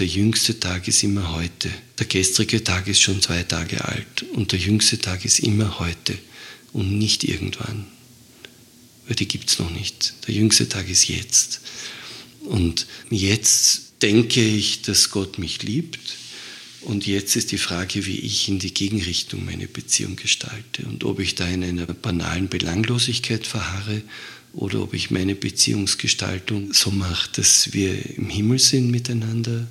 der jüngste Tag ist immer heute. Der gestrige Tag ist schon zwei Tage alt und der jüngste Tag ist immer heute und nicht irgendwann. Weil die gibt es noch nicht. Der jüngste Tag ist jetzt. Und jetzt denke ich, dass Gott mich liebt. Und jetzt ist die Frage, wie ich in die Gegenrichtung meine Beziehung gestalte und ob ich da in einer banalen Belanglosigkeit verharre oder ob ich meine Beziehungsgestaltung so mache, dass wir im Himmel sind miteinander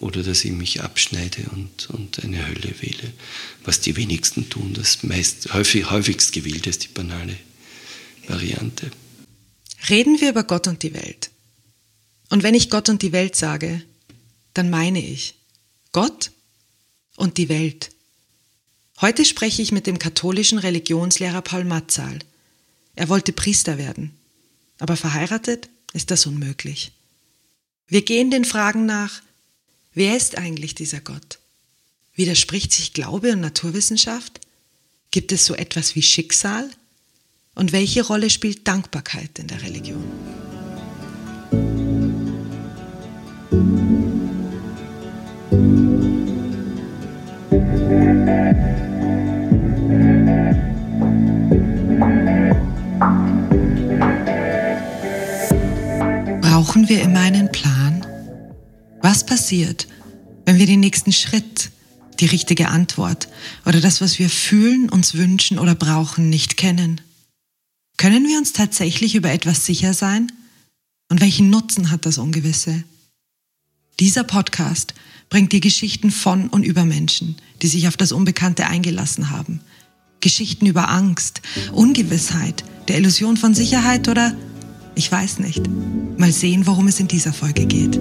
oder dass ich mich abschneide und, und eine Hölle wähle. Was die wenigsten tun, das meist, häufig, häufigst gewählte ist die banale Variante. Reden wir über Gott und die Welt. Und wenn ich Gott und die Welt sage, dann meine ich Gott und die Welt. Heute spreche ich mit dem katholischen Religionslehrer Paul Matzal. Er wollte Priester werden, aber verheiratet ist das unmöglich. Wir gehen den Fragen nach, wer ist eigentlich dieser Gott? Widerspricht sich Glaube und Naturwissenschaft? Gibt es so etwas wie Schicksal? Und welche Rolle spielt Dankbarkeit in der Religion? Brauchen wir immer einen Plan? Was passiert, wenn wir den nächsten Schritt, die richtige Antwort oder das, was wir fühlen, uns wünschen oder brauchen, nicht kennen? Können wir uns tatsächlich über etwas sicher sein? Und welchen Nutzen hat das Ungewisse? Dieser Podcast bringt dir Geschichten von und über Menschen, die sich auf das Unbekannte eingelassen haben. Geschichten über Angst, Ungewissheit, der Illusion von Sicherheit oder ich weiß nicht. Mal sehen, worum es in dieser Folge geht.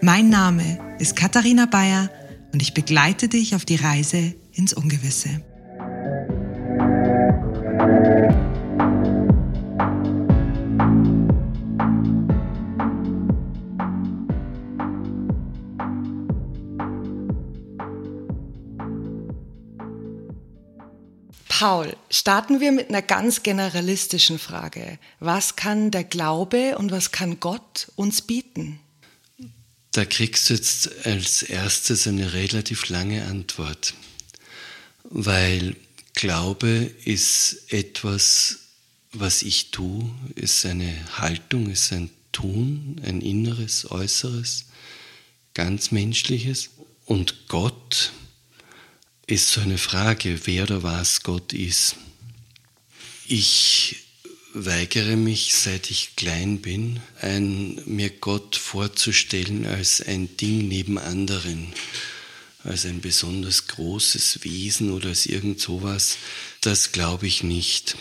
Mein Name ist Katharina Bayer und ich begleite dich auf die Reise ins Ungewisse. Paul, starten wir mit einer ganz generalistischen Frage. Was kann der Glaube und was kann Gott uns bieten? Da kriegst du jetzt als erstes eine relativ lange Antwort, weil Glaube ist etwas, was ich tue, ist eine Haltung, ist ein Tun, ein inneres, äußeres, ganz menschliches. Und Gott ist so eine Frage, wer oder was Gott ist. Ich weigere mich, seit ich klein bin, ein, mir Gott vorzustellen als ein Ding neben anderen als ein besonders großes Wesen oder als irgend sowas, das glaube ich nicht.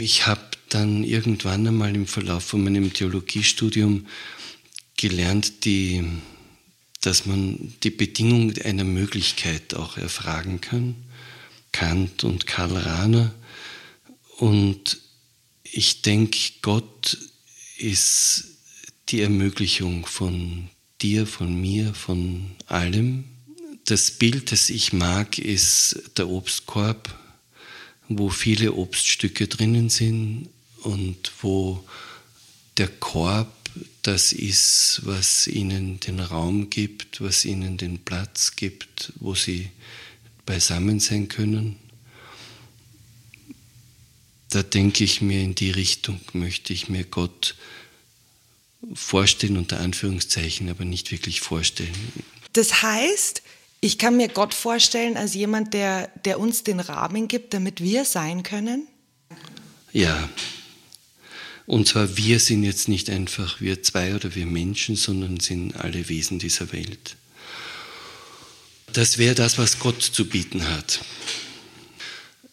Ich habe dann irgendwann einmal im Verlauf von meinem Theologiestudium gelernt, die, dass man die Bedingung einer Möglichkeit auch erfragen kann. Kant und Karl Rahner. Und ich denke, Gott ist die Ermöglichung von dir, von mir, von allem. Das Bild, das ich mag, ist der Obstkorb, wo viele Obststücke drinnen sind und wo der Korb das ist, was ihnen den Raum gibt, was ihnen den Platz gibt, wo sie beisammen sein können. Da denke ich mir, in die Richtung möchte ich mir Gott vorstellen, unter Anführungszeichen, aber nicht wirklich vorstellen. Das heißt, ich kann mir Gott vorstellen als jemand, der, der uns den Rahmen gibt, damit wir sein können? Ja. Und zwar wir sind jetzt nicht einfach wir zwei oder wir Menschen, sondern sind alle Wesen dieser Welt. Das wäre das, was Gott zu bieten hat.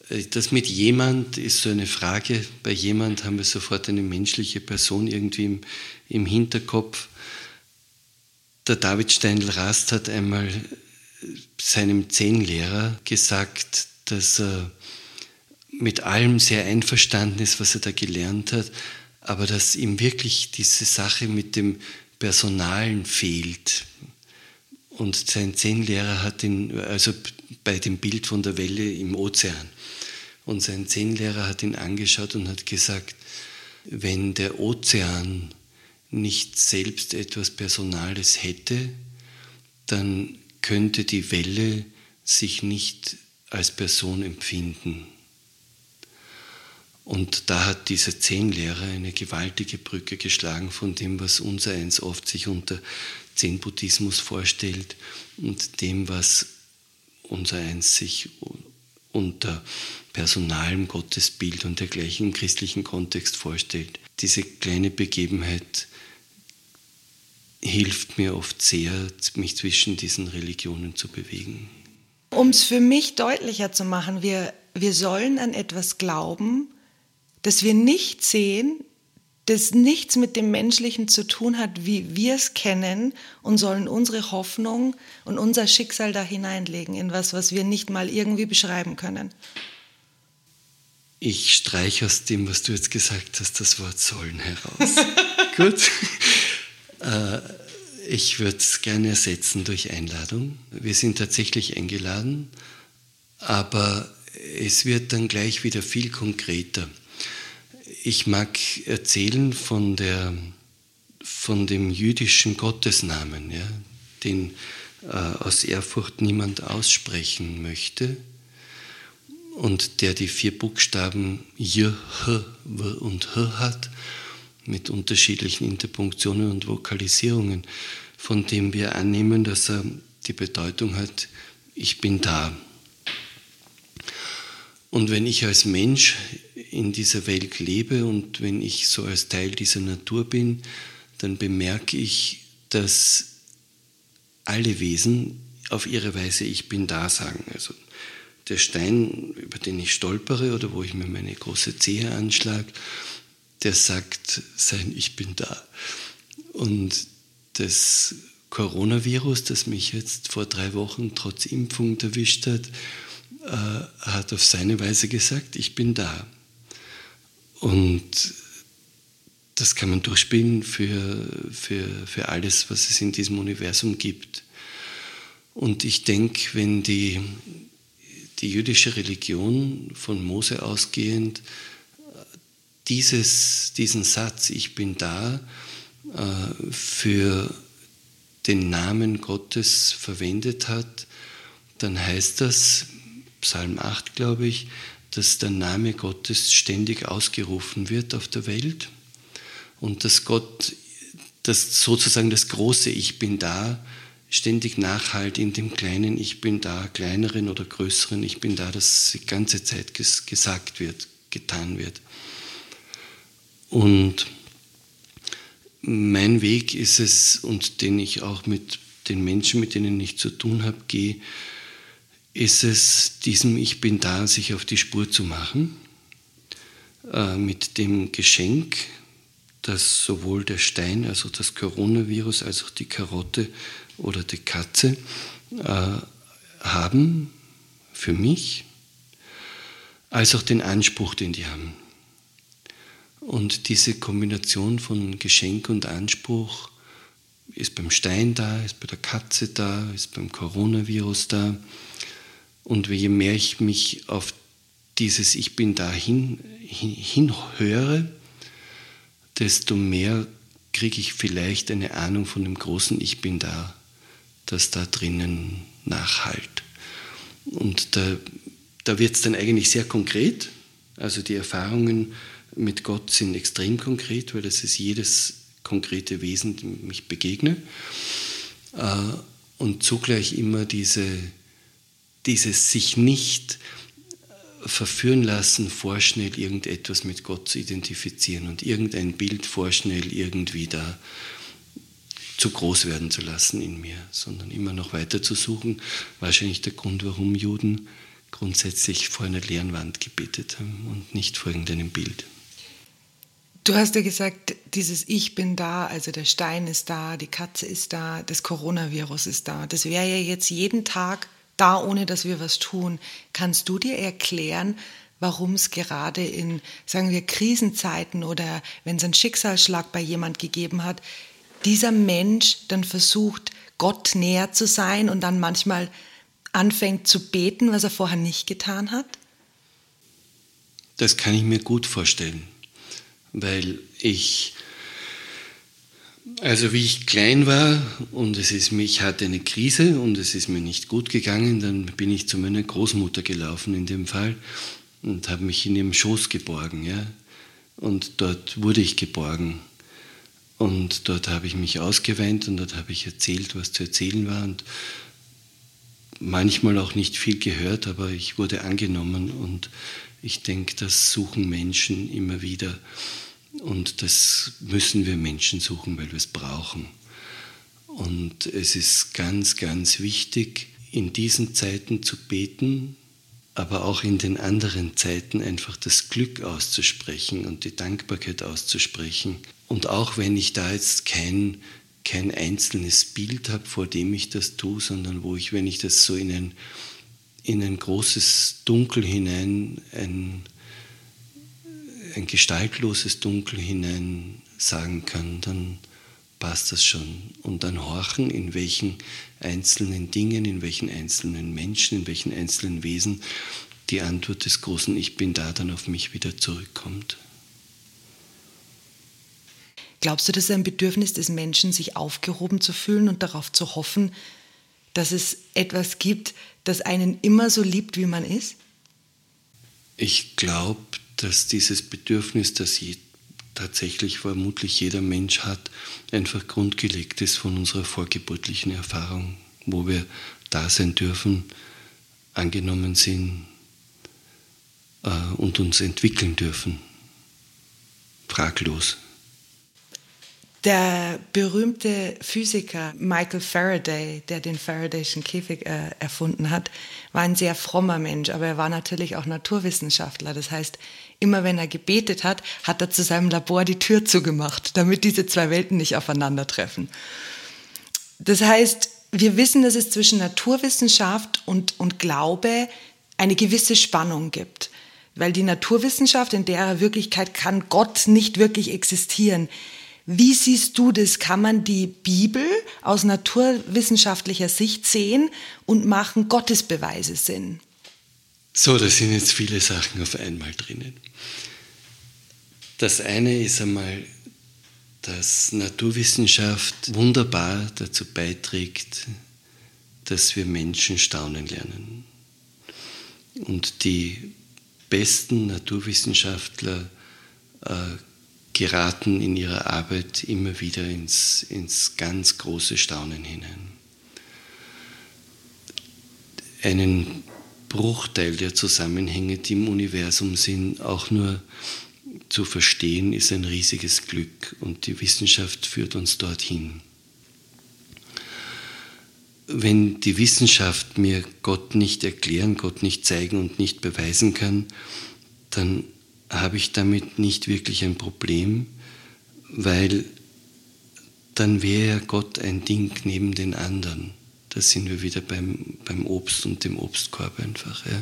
Äh, das mit jemand ist so eine Frage. Bei jemand haben wir sofort eine menschliche Person irgendwie im, im Hinterkopf. Der David Steindl-Rast hat einmal seinem Zehnlehrer gesagt, dass er mit allem sehr einverstanden ist, was er da gelernt hat, aber dass ihm wirklich diese Sache mit dem Personalen fehlt. Und sein Zehnlehrer hat ihn also bei dem Bild von der Welle im Ozean. Und sein Zen-Lehrer hat ihn angeschaut und hat gesagt, wenn der Ozean nicht selbst etwas Personales hätte, dann könnte die Welle sich nicht als Person empfinden. Und da hat dieser Zen-Lehrer eine gewaltige Brücke geschlagen von dem, was unser eins oft sich unter Zen-Buddhismus vorstellt und dem, was unser eins sich unter personalem Gottesbild und dergleichen im christlichen Kontext vorstellt. Diese kleine Begebenheit hilft mir oft sehr, mich zwischen diesen Religionen zu bewegen. Um es für mich deutlicher zu machen, wir, wir sollen an etwas glauben, das wir nicht sehen, das nichts mit dem Menschlichen zu tun hat, wie wir es kennen und sollen unsere Hoffnung und unser Schicksal da hineinlegen in was, was wir nicht mal irgendwie beschreiben können. Ich streiche aus dem, was du jetzt gesagt hast, das Wort sollen heraus. Gut. Äh, ich würde es gerne ersetzen durch Einladung. Wir sind tatsächlich eingeladen, aber es wird dann gleich wieder viel konkreter. Ich mag erzählen von, der, von dem jüdischen Gottesnamen, ja, den äh, aus Ehrfurcht niemand aussprechen möchte und der die vier Buchstaben J, H W und H hat mit unterschiedlichen Interpunktionen und Vokalisierungen, von dem wir annehmen, dass er die Bedeutung hat, ich bin da. Und wenn ich als Mensch in dieser Welt lebe und wenn ich so als Teil dieser Natur bin, dann bemerke ich, dass alle Wesen auf ihre Weise Ich bin da sagen. Also der Stein, über den ich stolpere oder wo ich mir meine große Zehe anschlage, der sagt sein Ich bin da. Und das Coronavirus, das mich jetzt vor drei Wochen trotz Impfung erwischt hat, äh, hat auf seine Weise gesagt, ich bin da. Und das kann man durchspielen für, für, für alles, was es in diesem Universum gibt. Und ich denke, wenn die, die jüdische Religion von Mose ausgehend dieses, diesen Satz, ich bin da, äh, für den Namen Gottes verwendet hat, dann heißt das, Psalm 8 glaube ich, dass der Name Gottes ständig ausgerufen wird auf der Welt und dass Gott, dass sozusagen das große Ich bin da ständig nachhalt in dem kleinen Ich bin da, kleineren oder größeren Ich bin da, das die ganze Zeit gesagt wird, getan wird. Und mein Weg ist es, und den ich auch mit den Menschen, mit denen ich zu tun habe, gehe, ist es, diesem Ich bin da, sich auf die Spur zu machen, äh, mit dem Geschenk, das sowohl der Stein, also das Coronavirus, als auch die Karotte oder die Katze äh, haben für mich, als auch den Anspruch, den die haben. Und diese Kombination von Geschenk und Anspruch ist beim Stein da, ist bei der Katze da, ist beim Coronavirus da. Und je mehr ich mich auf dieses Ich bin da hin, hin, hinhöre, desto mehr kriege ich vielleicht eine Ahnung von dem großen Ich bin da, das da drinnen nachhalt. Und da, da wird es dann eigentlich sehr konkret. Also die Erfahrungen mit Gott sind extrem konkret, weil es ist jedes konkrete Wesen, dem ich begegne. Äh, und zugleich immer diese dieses sich nicht äh, verführen lassen, vorschnell irgendetwas mit Gott zu identifizieren und irgendein Bild vorschnell irgendwie da zu groß werden zu lassen in mir, sondern immer noch weiter zu suchen. Wahrscheinlich der Grund, warum Juden grundsätzlich vor einer leeren Wand gebetet haben und nicht vor irgendeinem Bild. Du hast ja gesagt, dieses Ich bin da, also der Stein ist da, die Katze ist da, das Coronavirus ist da. Das wäre ja jetzt jeden Tag da, ohne dass wir was tun. Kannst du dir erklären, warum es gerade in, sagen wir, Krisenzeiten oder wenn es einen Schicksalsschlag bei jemand gegeben hat, dieser Mensch dann versucht, Gott näher zu sein und dann manchmal anfängt zu beten, was er vorher nicht getan hat? Das kann ich mir gut vorstellen, weil ich, also wie ich klein war und es ist mir, ich hatte eine Krise und es ist mir nicht gut gegangen, dann bin ich zu meiner Großmutter gelaufen in dem Fall und habe mich in ihrem Schoß geborgen, ja. Und dort wurde ich geborgen. Und dort habe ich mich ausgeweint und dort habe ich erzählt, was zu erzählen war und manchmal auch nicht viel gehört, aber ich wurde angenommen und ich denke, das suchen Menschen immer wieder und das müssen wir Menschen suchen, weil wir es brauchen. Und es ist ganz, ganz wichtig, in diesen Zeiten zu beten, aber auch in den anderen Zeiten einfach das Glück auszusprechen und die Dankbarkeit auszusprechen. Und auch wenn ich da jetzt kein, kein einzelnes Bild habe, vor dem ich das tue, sondern wo ich, wenn ich das so in ein in ein großes Dunkel hinein, ein, ein gestaltloses Dunkel hinein sagen kann, dann passt das schon. Und dann horchen, in welchen einzelnen Dingen, in welchen einzelnen Menschen, in welchen einzelnen Wesen die Antwort des großen Ich bin da dann auf mich wieder zurückkommt. Glaubst du, dass es ein Bedürfnis des Menschen, sich aufgehoben zu fühlen und darauf zu hoffen, dass es etwas gibt, das einen immer so liebt, wie man ist? Ich glaube, dass dieses Bedürfnis, das je, tatsächlich vermutlich jeder Mensch hat, einfach grundgelegt ist von unserer vorgeburtlichen Erfahrung, wo wir da sein dürfen, angenommen sind äh, und uns entwickeln dürfen. Fraglos. Der berühmte Physiker Michael Faraday, der den Faradayschen Käfig äh, erfunden hat, war ein sehr frommer Mensch, aber er war natürlich auch Naturwissenschaftler. Das heißt, immer wenn er gebetet hat, hat er zu seinem Labor die Tür zugemacht, damit diese zwei Welten nicht aufeinandertreffen. Das heißt, wir wissen, dass es zwischen Naturwissenschaft und, und Glaube eine gewisse Spannung gibt. Weil die Naturwissenschaft, in der Wirklichkeit kann Gott nicht wirklich existieren. Wie siehst du das? Kann man die Bibel aus naturwissenschaftlicher Sicht sehen und machen Gottesbeweise Sinn? So, da sind jetzt viele Sachen auf einmal drinnen. Das eine ist einmal, dass Naturwissenschaft wunderbar dazu beiträgt, dass wir Menschen staunen lernen. Und die besten Naturwissenschaftler äh, geraten in ihrer Arbeit immer wieder ins, ins ganz große Staunen hinein. Einen Bruchteil der Zusammenhänge, die im Universum sind, auch nur zu verstehen, ist ein riesiges Glück und die Wissenschaft führt uns dorthin. Wenn die Wissenschaft mir Gott nicht erklären, Gott nicht zeigen und nicht beweisen kann, dann habe ich damit nicht wirklich ein Problem, weil dann wäre Gott ein Ding neben den anderen. Da sind wir wieder beim, beim Obst und dem Obstkorb einfach. Ja.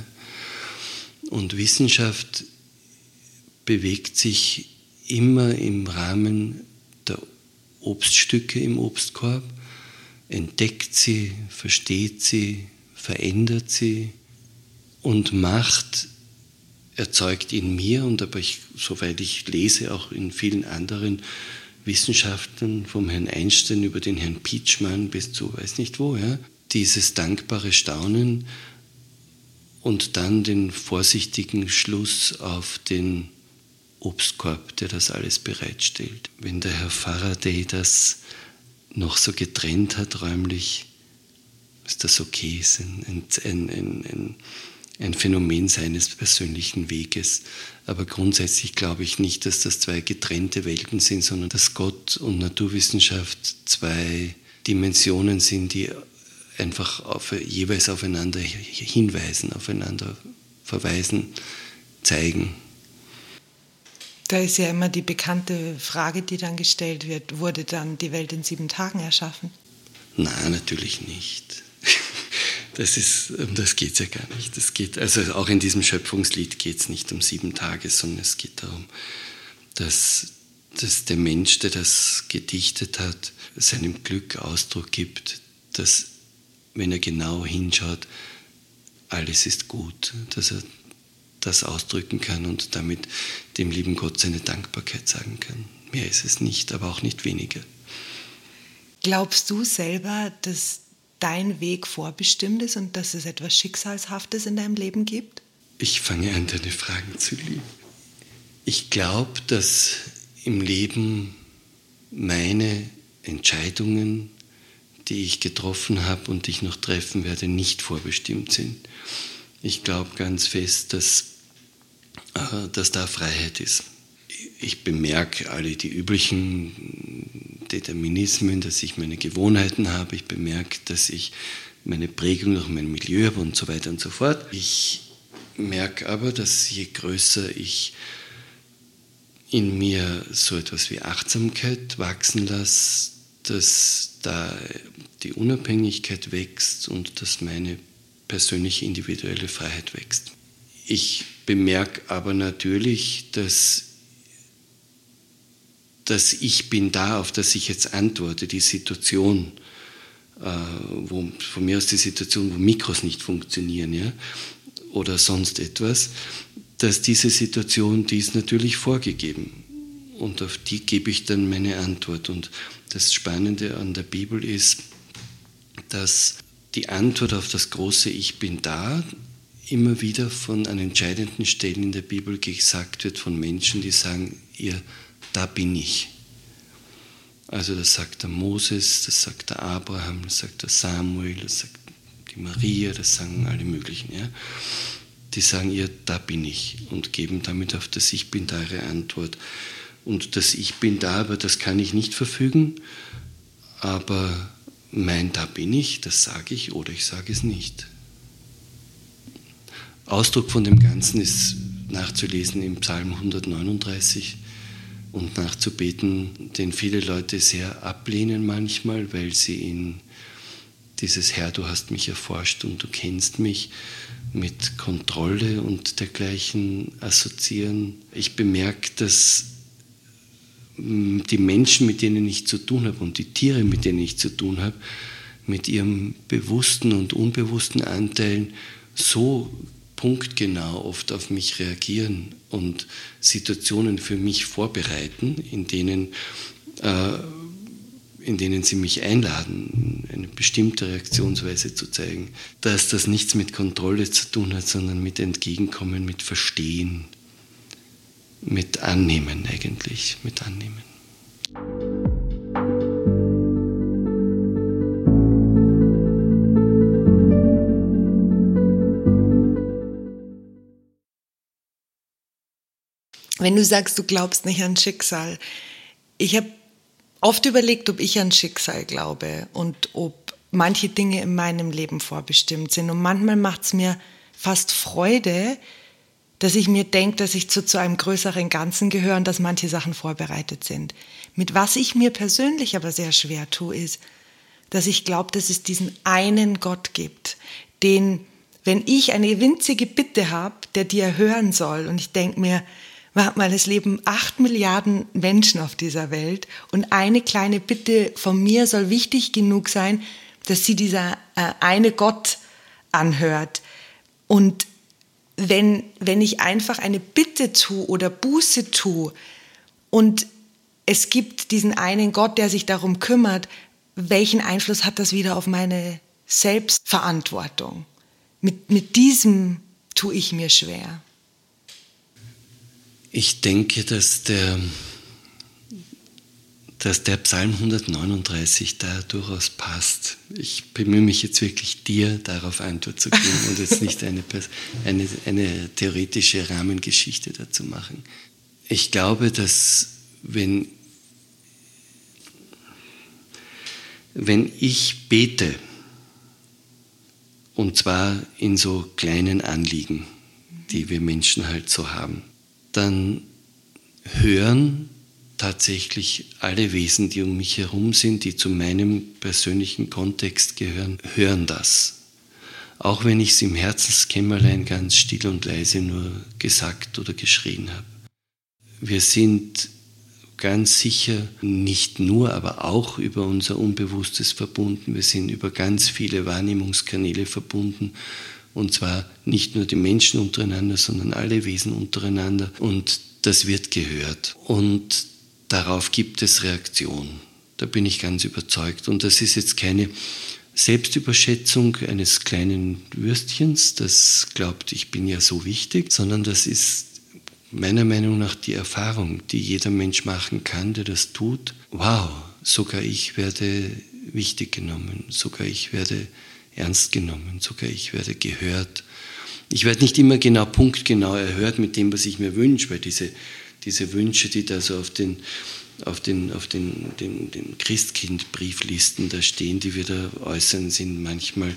Und Wissenschaft bewegt sich immer im Rahmen der Obststücke im Obstkorb, entdeckt sie, versteht sie, verändert sie und macht erzeugt in mir und aber ich, soweit ich lese, auch in vielen anderen Wissenschaftlern, vom Herrn Einstein über den Herrn Pietschmann bis zu weiß nicht wo, ja, dieses dankbare Staunen und dann den vorsichtigen Schluss auf den Obstkorb, der das alles bereitstellt. Wenn der Herr Faraday das noch so getrennt hat räumlich, ist das okay, ist ein, ein, ein, ein ein Phänomen seines persönlichen Weges. Aber grundsätzlich glaube ich nicht, dass das zwei getrennte Welten sind, sondern dass Gott und Naturwissenschaft zwei Dimensionen sind, die einfach auf, jeweils aufeinander hinweisen, aufeinander verweisen, zeigen. Da ist ja immer die bekannte Frage, die dann gestellt wird, wurde dann die Welt in sieben Tagen erschaffen? Nein, natürlich nicht. Das ist, um das geht es ja gar nicht. Das geht, also auch in diesem Schöpfungslied geht es nicht um sieben Tage, sondern es geht darum, dass, dass der Mensch, der das gedichtet hat, seinem Glück Ausdruck gibt, dass, wenn er genau hinschaut, alles ist gut, dass er das ausdrücken kann und damit dem lieben Gott seine Dankbarkeit sagen kann. Mehr ist es nicht, aber auch nicht weniger. Glaubst du selber, dass dein Weg vorbestimmt ist und dass es etwas Schicksalshaftes in deinem Leben gibt? Ich fange an, deine Fragen zu lieben. Ich glaube, dass im Leben meine Entscheidungen, die ich getroffen habe und die ich noch treffen werde, nicht vorbestimmt sind. Ich glaube ganz fest, dass, äh, dass da Freiheit ist. Ich bemerke alle die üblichen Determinismen, dass ich meine Gewohnheiten habe. Ich bemerke, dass ich meine Prägung durch mein Milieu habe und so weiter und so fort. Ich merke aber, dass je größer ich in mir so etwas wie Achtsamkeit wachsen lasse, dass da die Unabhängigkeit wächst und dass meine persönliche individuelle Freiheit wächst. Ich bemerke aber natürlich, dass das Ich bin da, auf das ich jetzt antworte, die Situation, äh, wo, von mir aus die Situation, wo Mikros nicht funktionieren, ja, oder sonst etwas, dass diese Situation, die ist natürlich vorgegeben. Und auf die gebe ich dann meine Antwort. Und das Spannende an der Bibel ist, dass die Antwort auf das große Ich bin da immer wieder von an entscheidenden Stellen in der Bibel gesagt wird von Menschen, die sagen, ihr, da bin ich. Also das sagt der Moses, das sagt der Abraham, das sagt der Samuel, das sagt die Maria, das sagen alle möglichen. Ja? Die sagen ihr, da bin ich und geben damit auf das Ich bin da ihre Antwort. Und das Ich bin da, aber das kann ich nicht verfügen, aber mein Da bin ich, das sage ich oder ich sage es nicht. Ausdruck von dem Ganzen ist nachzulesen im Psalm 139 und nachzubeten, den viele Leute sehr ablehnen manchmal, weil sie in dieses Herr, du hast mich erforscht und du kennst mich mit Kontrolle und dergleichen assoziieren. Ich bemerke, dass die Menschen, mit denen ich zu tun habe und die Tiere, mit denen ich zu tun habe, mit ihrem bewussten und unbewussten Anteilen so punktgenau oft auf mich reagieren und Situationen für mich vorbereiten, in denen, äh, in denen sie mich einladen, eine bestimmte Reaktionsweise zu zeigen, dass das nichts mit Kontrolle zu tun hat, sondern mit Entgegenkommen, mit Verstehen, mit Annehmen eigentlich, mit Annehmen. Wenn du sagst, du glaubst nicht an Schicksal, ich habe oft überlegt, ob ich an Schicksal glaube und ob manche Dinge in meinem Leben vorbestimmt sind. Und manchmal macht es mir fast Freude, dass ich mir denke, dass ich zu, zu einem größeren Ganzen gehöre und dass manche Sachen vorbereitet sind. Mit was ich mir persönlich aber sehr schwer tue, ist, dass ich glaube, dass es diesen einen Gott gibt, den, wenn ich eine winzige Bitte habe, der dir hören soll und ich denke mir, warte mal, es leben acht Milliarden Menschen auf dieser Welt und eine kleine Bitte von mir soll wichtig genug sein, dass sie dieser äh, eine Gott anhört. Und wenn, wenn ich einfach eine Bitte tue oder Buße tue und es gibt diesen einen Gott, der sich darum kümmert, welchen Einfluss hat das wieder auf meine Selbstverantwortung? Mit, mit diesem tue ich mir schwer. Ich denke, dass der dass der Psalm 139 da durchaus passt. Ich bemühe mich jetzt wirklich, dir darauf Antwort zu geben und jetzt nicht eine, eine, eine theoretische Rahmengeschichte dazu machen. Ich glaube, dass wenn, wenn ich bete, und zwar in so kleinen Anliegen, die wir Menschen halt so haben, dann hören tatsächlich alle Wesen, die um mich herum sind, die zu meinem persönlichen Kontext gehören, hören das. Auch wenn ich es im Herzenskämmerlein ganz still und leise nur gesagt oder geschrien habe. Wir sind ganz sicher nicht nur, aber auch über unser Unbewusstes verbunden. Wir sind über ganz viele Wahrnehmungskanäle verbunden Und zwar nicht nur die Menschen untereinander, sondern alle Wesen untereinander. Und das wird gehört. Und darauf gibt es Reaktion. Da bin ich ganz überzeugt. Und das ist jetzt keine Selbstüberschätzung eines kleinen Würstchens, das glaubt, ich bin ja so wichtig, sondern das ist meiner Meinung nach die Erfahrung, die jeder Mensch machen kann, der das tut. Wow, sogar ich werde wichtig genommen, sogar ich werde ernst genommen, sogar ich werde gehört. Ich werde nicht immer genau punktgenau erhört mit dem, was ich mir wünsche, weil diese, diese Wünsche, die da so auf den, auf den, auf den, den, den Christkind-Brieflisten da stehen, die wir da äußern, sind manchmal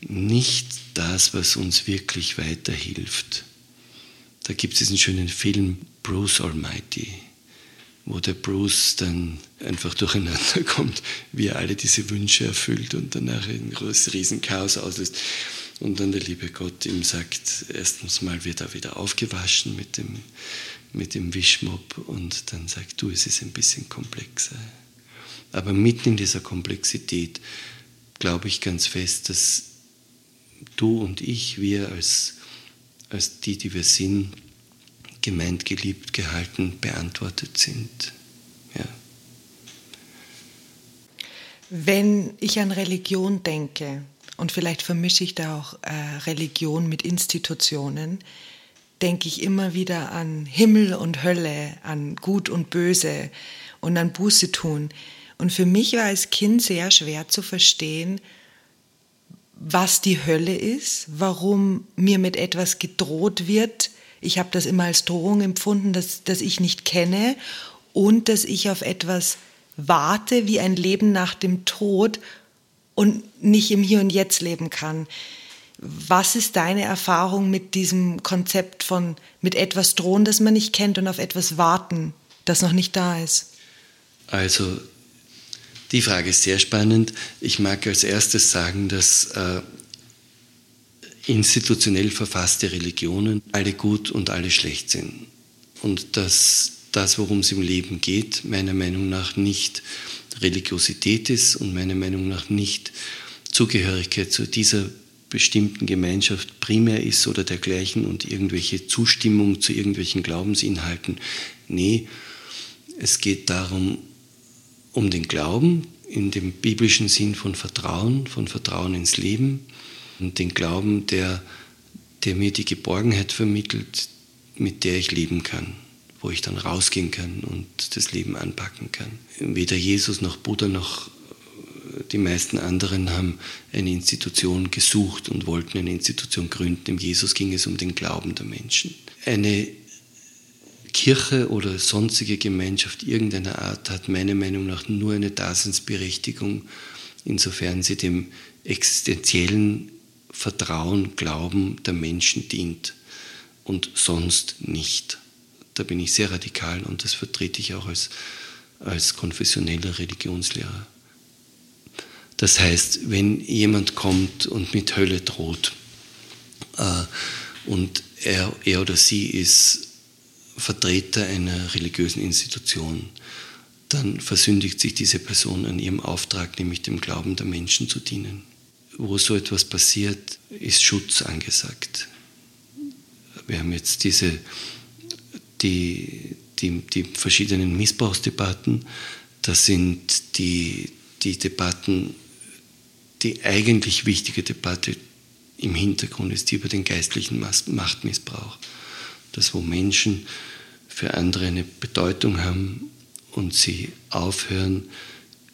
nicht das, was uns wirklich weiterhilft. Da gibt es diesen schönen Film Bruce Almighty wo der Bruce dann einfach durcheinander kommt, wie er alle diese Wünsche erfüllt und danach ein großes Riesenchaos auslöst. Und dann der liebe Gott ihm sagt, erstens mal wird er wieder aufgewaschen mit dem, mit dem Wischmopp und dann sagt du, es ist ein bisschen komplexer. Aber mitten in dieser Komplexität glaube ich ganz fest, dass du und ich, wir als, als die, die wir sind, gemeint, geliebt, gehalten, beantwortet sind. Ja. Wenn ich an Religion denke, und vielleicht vermische ich da auch äh, Religion mit Institutionen, denke ich immer wieder an Himmel und Hölle, an Gut und Böse und an Buße tun. Und für mich war als Kind sehr schwer zu verstehen, was die Hölle ist, warum mir mit etwas gedroht wird, ich habe das immer als Drohung empfunden, dass, dass ich nicht kenne und dass ich auf etwas warte wie ein Leben nach dem Tod und nicht im Hier und Jetzt leben kann. Was ist deine Erfahrung mit diesem Konzept von mit etwas drohen, das man nicht kennt und auf etwas warten, das noch nicht da ist? Also die Frage ist sehr spannend. Ich mag als erstes sagen, dass äh, institutionell verfasste Religionen alle gut und alle schlecht sind. Und dass das, worum es im Leben geht, meiner Meinung nach nicht Religiosität ist und meiner Meinung nach nicht Zugehörigkeit zu dieser bestimmten Gemeinschaft primär ist oder dergleichen und irgendwelche Zustimmung zu irgendwelchen Glaubensinhalten. Nee, es geht darum, um den Glauben in dem biblischen Sinn von Vertrauen, von Vertrauen ins Leben, und den Glauben, der, der mir die Geborgenheit vermittelt, mit der ich leben kann, wo ich dann rausgehen kann und das Leben anpacken kann. Weder Jesus noch Buddha noch äh, die meisten anderen haben eine Institution gesucht und wollten eine Institution gründen. Im Jesus ging es um den Glauben der Menschen. Eine Kirche oder sonstige Gemeinschaft irgendeiner Art hat meiner Meinung nach nur eine Daseinsberechtigung, insofern sie dem existenziellen Vertrauen, Glauben der Menschen dient und sonst nicht. Da bin ich sehr radikal und das vertrete ich auch als, als konfessioneller Religionslehrer. Das heißt, wenn jemand kommt und mit Hölle droht äh, und er, er oder sie ist Vertreter einer religiösen Institution, dann versündigt sich diese Person an ihrem Auftrag, nämlich dem Glauben der Menschen zu dienen wo so etwas passiert, ist Schutz angesagt. Wir haben jetzt diese, die, die, die verschiedenen Missbrauchsdebatten. Das sind die, die Debatten, die eigentlich wichtige Debatte im Hintergrund ist die über den geistlichen Machtmissbrauch. Das, wo Menschen für andere eine Bedeutung haben und sie aufhören,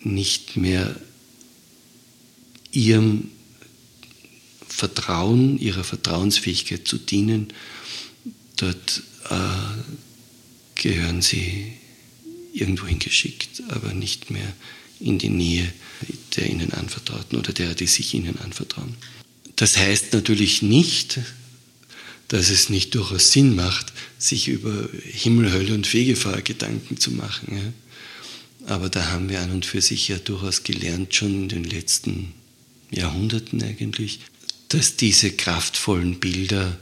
nicht mehr ihrem Vertrauen, ihrer Vertrauensfähigkeit zu dienen, dort äh, gehören sie irgendwo hingeschickt, aber nicht mehr in die Nähe der ihnen anvertrauten oder derer, die sich ihnen anvertrauen. Das heißt natürlich nicht, dass es nicht durchaus Sinn macht, sich über Himmel, Hölle und Fegefeuer Gedanken zu machen. Ja. Aber da haben wir an und für sich ja durchaus gelernt, schon in den letzten Jahrhunderten eigentlich, dass diese kraftvollen Bilder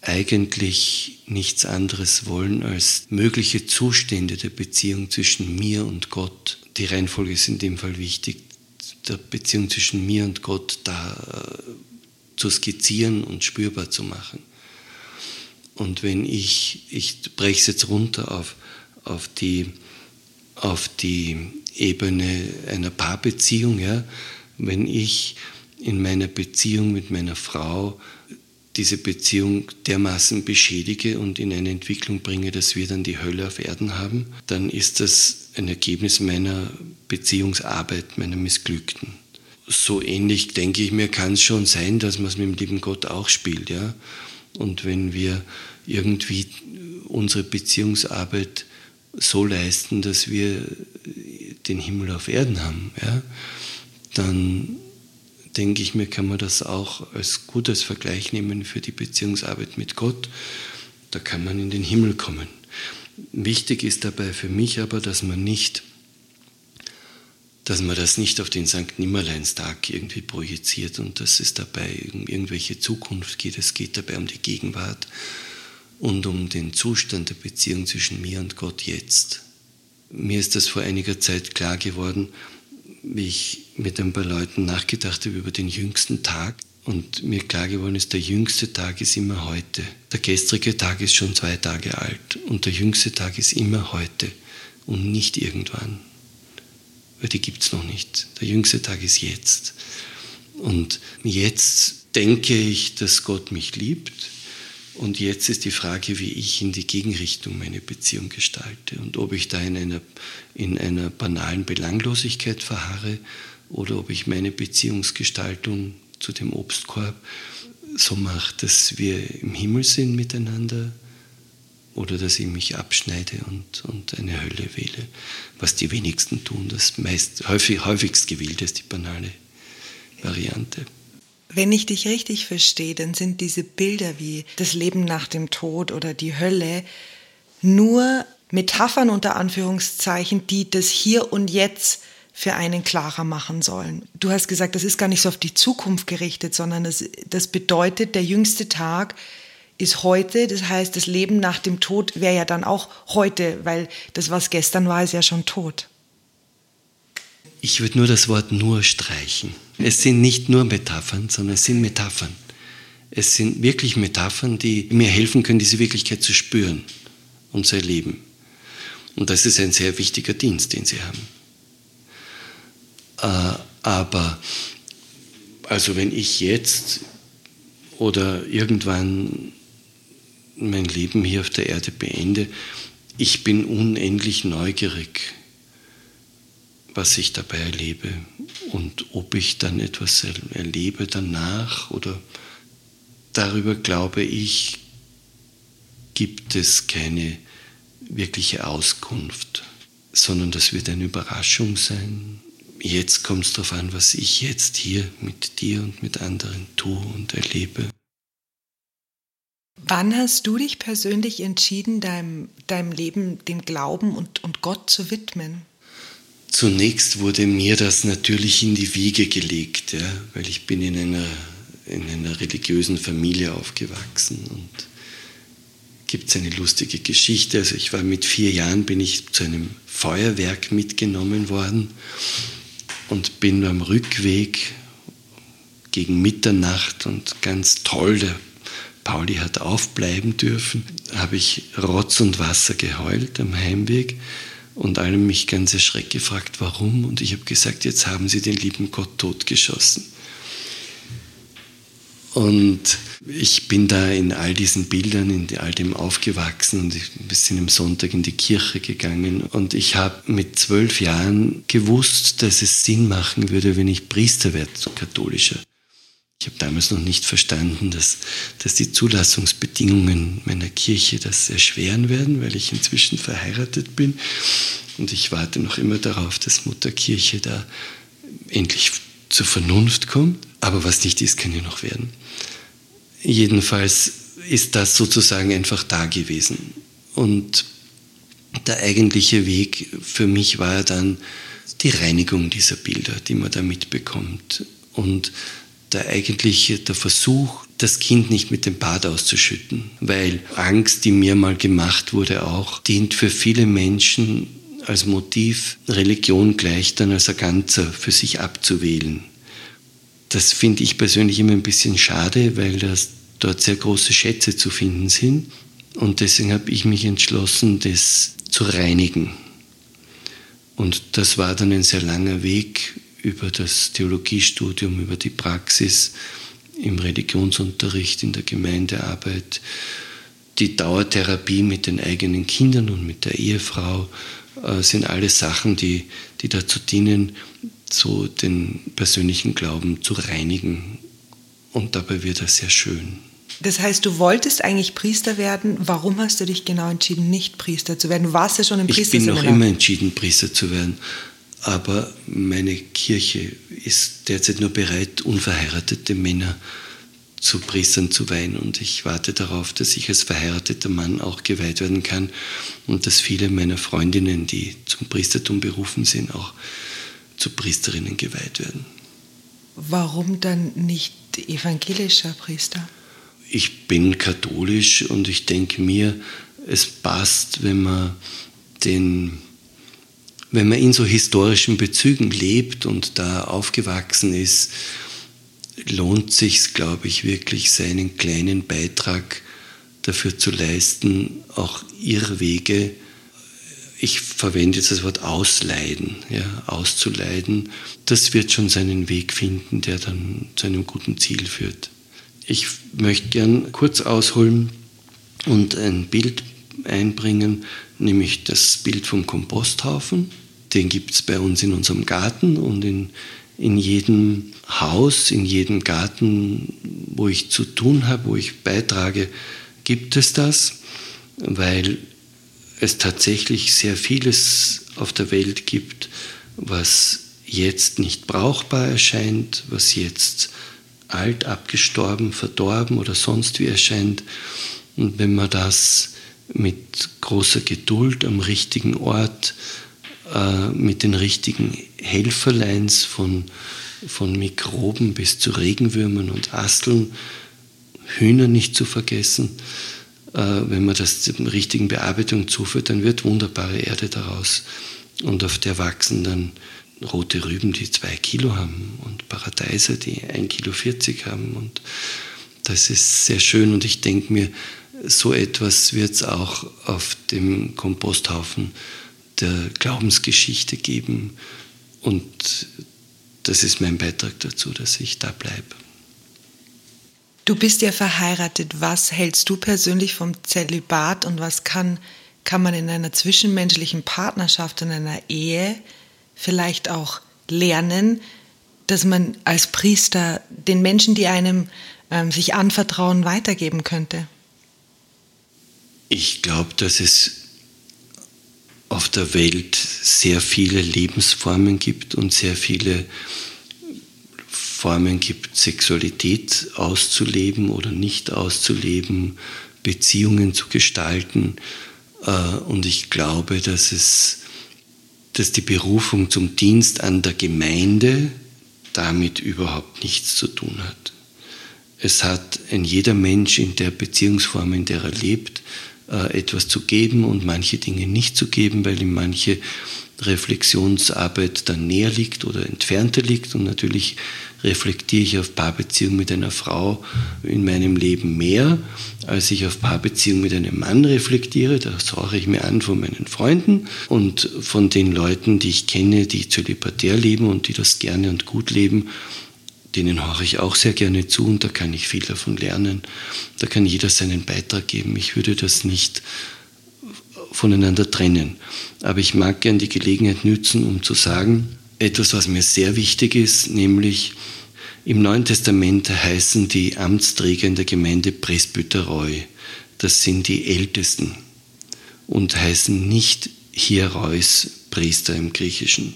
eigentlich nichts anderes wollen als mögliche Zustände der Beziehung zwischen mir und Gott. Die Reihenfolge ist in dem Fall wichtig. Der Beziehung zwischen mir und Gott, da zu skizzieren und spürbar zu machen. Und wenn ich, ich breche es jetzt runter auf, auf, die, auf die Ebene einer Paarbeziehung, ja, wenn ich in meiner Beziehung mit meiner Frau diese Beziehung dermaßen beschädige und in eine Entwicklung bringe, dass wir dann die Hölle auf Erden haben, dann ist das ein Ergebnis meiner Beziehungsarbeit, meiner Missglückten. So ähnlich, denke ich mir, kann es schon sein, dass man es mit dem lieben Gott auch spielt. Ja? Und wenn wir irgendwie unsere Beziehungsarbeit so leisten, dass wir den Himmel auf Erden haben, ja, dann denke ich mir, kann man das auch als gutes Vergleich nehmen für die Beziehungsarbeit mit Gott. Da kann man in den Himmel kommen. Wichtig ist dabei für mich aber, dass man nicht, dass man das nicht auf den St. Nimmerleinstag irgendwie projiziert und dass es dabei um irgendwelche Zukunft geht. Es geht dabei um die Gegenwart und um den Zustand der Beziehung zwischen mir und Gott jetzt. Mir ist das vor einiger Zeit klar geworden, wie ich mit ein paar Leuten nachgedacht habe über den jüngsten Tag und mir klar geworden ist, der jüngste Tag ist immer heute. Der gestrige Tag ist schon zwei Tage alt und der jüngste Tag ist immer heute und nicht irgendwann. Weil die gibt es noch nicht. Der jüngste Tag ist jetzt. Und jetzt denke ich, dass Gott mich liebt und jetzt ist die Frage, wie ich in die Gegenrichtung meine Beziehung gestalte und ob ich da in einer, in einer banalen Belanglosigkeit verharre oder ob ich meine Beziehungsgestaltung zu dem Obstkorb so mache, dass wir im Himmel sind miteinander oder dass ich mich abschneide und, und eine Hölle wähle. Was die wenigsten tun, das meist, häufig, häufigst gewählt ist die banale Variante. Wenn ich dich richtig verstehe, dann sind diese Bilder wie das Leben nach dem Tod oder die Hölle nur Metaphern unter Anführungszeichen, die das Hier und Jetzt für einen klarer machen sollen. Du hast gesagt, das ist gar nicht so auf die Zukunft gerichtet, sondern das, das bedeutet, der jüngste Tag ist heute. Das heißt, das Leben nach dem Tod wäre ja dann auch heute, weil das, was gestern war, ist ja schon tot. Ich würde nur das Wort nur streichen. Es sind nicht nur Metaphern, sondern es sind Metaphern. Es sind wirklich Metaphern, die mir helfen können, diese Wirklichkeit zu spüren und zu erleben. Und das ist ein sehr wichtiger Dienst, den Sie haben. Äh, aber, also wenn ich jetzt oder irgendwann mein Leben hier auf der Erde beende, ich bin unendlich neugierig was ich dabei erlebe und ob ich dann etwas erlebe danach oder darüber glaube ich, gibt es keine wirkliche Auskunft, sondern das wird eine Überraschung sein. Jetzt kommt es darauf an, was ich jetzt hier mit dir und mit anderen tue und erlebe. Wann hast du dich persönlich entschieden, deinem, deinem Leben dem Glauben und, und Gott zu widmen? Zunächst wurde mir das natürlich in die Wiege gelegt, ja, weil ich bin in einer, in einer religiösen Familie aufgewachsen und gibt es eine lustige Geschichte. Also ich war mit vier Jahren, bin ich zu einem Feuerwerk mitgenommen worden und bin am Rückweg gegen Mitternacht und ganz toll, der Pauli hat aufbleiben dürfen, habe ich Rotz und Wasser geheult am Heimweg und alle mich ganz erschreckt gefragt, warum. Und ich habe gesagt, jetzt haben sie den lieben Gott totgeschossen. Und ich bin da in all diesen Bildern, in all dem aufgewachsen und ich bin am Sonntag in die Kirche gegangen. Und ich habe mit zwölf Jahren gewusst, dass es Sinn machen würde, wenn ich Priester werde, katholischer. Ich habe damals noch nicht verstanden, dass, dass die Zulassungsbedingungen meiner Kirche das erschweren werden, weil ich inzwischen verheiratet bin. Und ich warte noch immer darauf, dass Mutter Kirche da endlich zur Vernunft kommt. Aber was nicht ist, kann ja noch werden. Jedenfalls ist das sozusagen einfach da gewesen. Und der eigentliche Weg für mich war dann die Reinigung dieser Bilder, die man da mitbekommt. Und der eigentliche, der Versuch, das Kind nicht mit dem Bad auszuschütten, weil Angst, die mir mal gemacht wurde, auch dient für viele Menschen als Motiv, Religion gleich dann als ein Ganzer für sich abzuwählen. Das finde ich persönlich immer ein bisschen schade, weil das dort sehr große Schätze zu finden sind. Und deswegen habe ich mich entschlossen, das zu reinigen. Und das war dann ein sehr langer Weg über das Theologiestudium, über die Praxis im Religionsunterricht, in der Gemeindearbeit, die Dauertherapie mit den eigenen Kindern und mit der Ehefrau äh, sind alles Sachen, die, die dazu dienen, so den persönlichen Glauben zu reinigen. Und dabei wird er sehr schön. Das heißt, du wolltest eigentlich Priester werden. Warum hast du dich genau entschieden, nicht Priester zu werden? Du warst ja schon im Priester. Ich bin noch immer entschieden, Priester zu werden. Aber meine Kirche ist derzeit nur bereit, unverheiratete Männer zu Priestern zu weihen. Und ich warte darauf, dass ich als verheirateter Mann auch geweiht werden kann und dass viele meiner Freundinnen, die zum Priestertum berufen sind, auch zu Priesterinnen geweiht werden. Warum dann nicht evangelischer Priester? Ich bin katholisch und ich denke mir, es passt, wenn man den wenn man in so historischen Bezügen lebt und da aufgewachsen ist, lohnt sich, glaube ich, wirklich seinen kleinen Beitrag dafür zu leisten, auch Irrwege ich verwende jetzt das Wort ausleiden, ja, auszuleiden, das wird schon seinen Weg finden, der dann zu einem guten Ziel führt. Ich möchte gern kurz ausholen und ein Bild einbringen, nämlich das Bild vom Komposthaufen. Den gibt es bei uns in unserem Garten und in, in jedem Haus, in jedem Garten, wo ich zu tun habe, wo ich beitrage, gibt es das, weil es tatsächlich sehr vieles auf der Welt gibt, was jetzt nicht brauchbar erscheint, was jetzt alt, abgestorben, verdorben oder sonst wie erscheint. Und wenn man das mit großer Geduld am richtigen Ort, äh, mit den richtigen Helferleins von, von Mikroben bis zu Regenwürmern und Asteln, Hühner nicht zu vergessen, wenn man das der richtigen Bearbeitung zuführt, dann wird wunderbare Erde daraus. Und auf der wachsen dann rote Rüben, die zwei Kilo haben und Paradeiser, die ein Kilo 40 haben. Und das ist sehr schön und ich denke mir, so etwas wird es auch auf dem Komposthaufen der Glaubensgeschichte geben. Und das ist mein Beitrag dazu, dass ich da bleibe. Du bist ja verheiratet. Was hältst du persönlich vom Zölibat und was kann, kann man in einer zwischenmenschlichen Partnerschaft, in einer Ehe vielleicht auch lernen, dass man als Priester den Menschen, die einem ähm, sich anvertrauen, weitergeben könnte? Ich glaube, dass es auf der Welt sehr viele Lebensformen gibt und sehr viele Formen gibt, Sexualität auszuleben oder nicht auszuleben, Beziehungen zu gestalten. Äh, und ich glaube, dass es, dass die Berufung zum Dienst an der Gemeinde damit überhaupt nichts zu tun hat. Es hat ein jeder Mensch in der Beziehungsform, in der er lebt, äh, etwas zu geben und manche Dinge nicht zu geben, weil ihm manche Reflexionsarbeit dann näher liegt oder entfernter liegt. Und natürlich reflektiere ich auf Paarbeziehung mit einer Frau in meinem Leben mehr, als ich auf Paarbeziehung mit einem Mann reflektiere. Das horche ich mir an von meinen Freunden und von den Leuten, die ich kenne, die zölibatär leben und die das gerne und gut leben. Denen horche ich auch sehr gerne zu und da kann ich viel davon lernen. Da kann jeder seinen Beitrag geben. Ich würde das nicht voneinander trennen. Aber ich mag gern die Gelegenheit nützen, um zu sagen, etwas, was mir sehr wichtig ist, nämlich im Neuen Testament heißen die Amtsträger in der Gemeinde Presbyteroi. Das sind die Ältesten und heißen nicht Hierois Priester im Griechischen.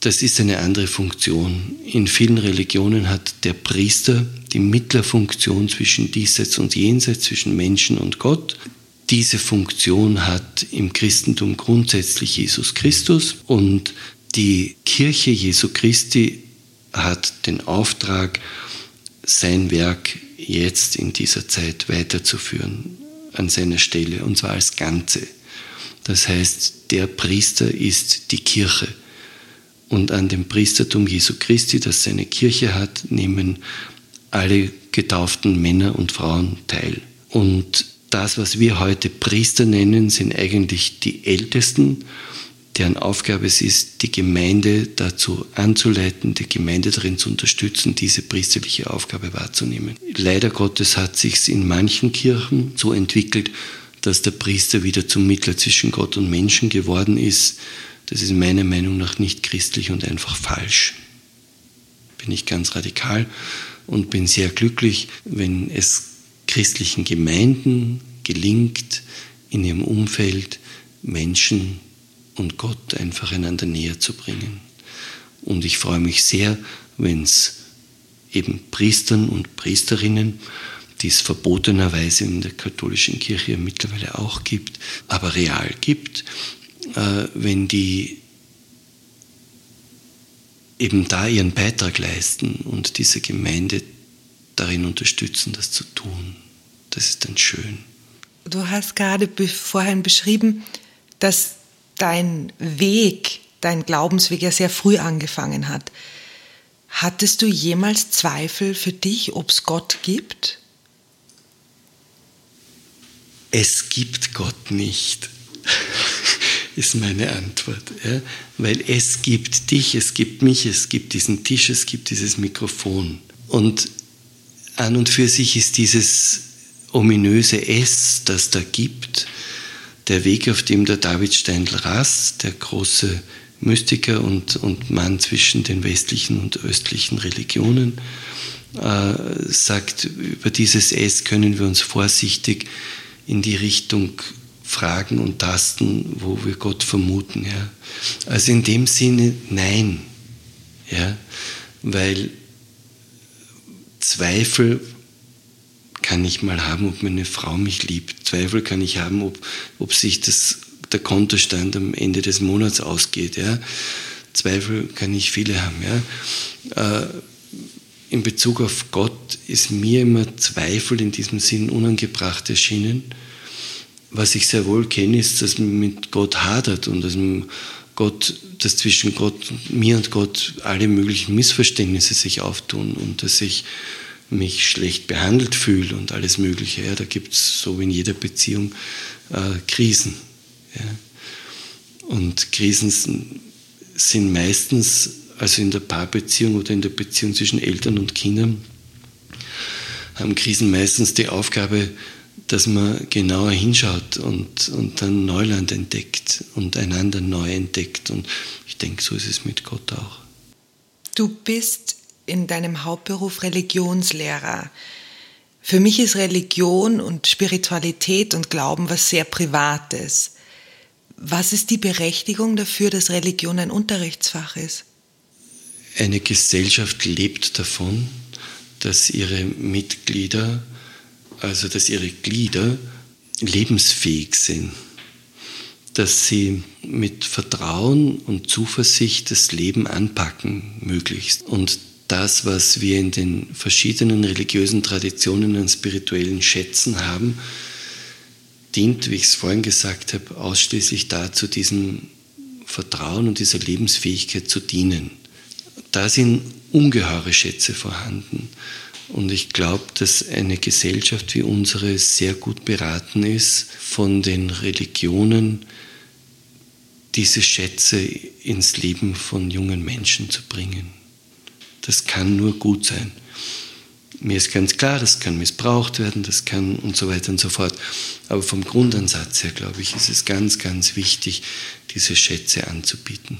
Das ist eine andere Funktion. In vielen Religionen hat der Priester die Mittlerfunktion zwischen Diesseits und Jenseits, zwischen Menschen und Gott. Diese Funktion hat im Christentum grundsätzlich Jesus Christus und die Kirche Jesu Christi hat den Auftrag, sein Werk jetzt in dieser Zeit weiterzuführen an seiner Stelle, und zwar als Ganze. Das heißt, der Priester ist die Kirche. und an dem Priestertum Jesu Christi, das seine Kirche hat, nehmen alle getauften Männer und Frauen teil. Und das, was wir heute Priester nennen, sind eigentlich die Ältesten, deren Aufgabe es ist, die Gemeinde dazu anzuleiten, die Gemeinde darin zu unterstützen, diese priesterliche Aufgabe wahrzunehmen. Leider Gottes hat sich in manchen Kirchen so entwickelt, dass der Priester wieder zum Mittler zwischen Gott und Menschen geworden ist. Das ist meiner Meinung nach nicht christlich und einfach falsch. Bin ich ganz radikal und bin sehr glücklich, wenn es christlichen Gemeinden gelingt, in ihrem Umfeld Menschen und Gott einfach einander näher zu bringen. Und ich freue mich sehr, wenn es eben Priestern und Priesterinnen, die es verbotenerweise in der katholischen Kirche mittlerweile auch gibt, aber real gibt, äh, wenn die eben da ihren Beitrag leisten und diese Gemeinde darin unterstützen, das zu tun. Das ist dann schön. Du hast gerade vorhin beschrieben, dass dein Weg, dein Glaubensweg ja sehr früh angefangen hat. Hattest du jemals Zweifel für dich, ob es Gott gibt? Es gibt Gott nicht, ist meine Antwort. Ja? Weil es gibt dich, es gibt mich, es gibt diesen Tisch, es gibt dieses Mikrofon. Und an und für sich ist dieses ominöse Es, das da gibt, der Weg, auf dem der David Steindl rast, der große Mystiker und, und Mann zwischen den westlichen und östlichen Religionen, äh, sagt, über dieses Es können wir uns vorsichtig in die Richtung fragen und tasten, wo wir Gott vermuten. Ja. Also in dem Sinne nein, ja, weil Zweifel kann ich mal haben, ob meine Frau mich liebt. Zweifel kann ich haben, ob, ob sich das, der Kontostand am Ende des Monats ausgeht. Ja. Zweifel kann ich viele haben. Ja. Äh, in Bezug auf Gott ist mir immer Zweifel in diesem Sinn unangebracht erschienen. Was ich sehr wohl kenne, ist, dass man mit Gott hadert und dass Gott, dass zwischen Gott, mir und Gott alle möglichen Missverständnisse sich auftun und dass ich mich schlecht behandelt fühle und alles Mögliche. Ja, da gibt es so wie in jeder Beziehung äh, Krisen. Ja. Und Krisen sind meistens, also in der Paarbeziehung oder in der Beziehung zwischen Eltern und Kindern, haben Krisen meistens die Aufgabe, dass man genauer hinschaut und, und dann Neuland entdeckt und einander neu entdeckt. Und ich denke, so ist es mit Gott auch. Du bist in deinem Hauptberuf Religionslehrer. Für mich ist Religion und Spiritualität und Glauben was sehr Privates. Was ist die Berechtigung dafür, dass Religion ein Unterrichtsfach ist? Eine Gesellschaft lebt davon, dass ihre Mitglieder, also dass ihre Glieder lebensfähig sind, dass sie mit Vertrauen und Zuversicht das Leben anpacken möglichst und das, was wir in den verschiedenen religiösen Traditionen an spirituellen Schätzen haben, dient, wie ich es vorhin gesagt habe, ausschließlich dazu, diesem Vertrauen und dieser Lebensfähigkeit zu dienen. Da sind ungeheure Schätze vorhanden. Und ich glaube, dass eine Gesellschaft wie unsere sehr gut beraten ist, von den Religionen diese Schätze ins Leben von jungen Menschen zu bringen. Das kann nur gut sein. Mir ist ganz klar, das kann missbraucht werden, das kann und so weiter und so fort. Aber vom Grundansatz her, glaube ich, ist es ganz, ganz wichtig, diese Schätze anzubieten.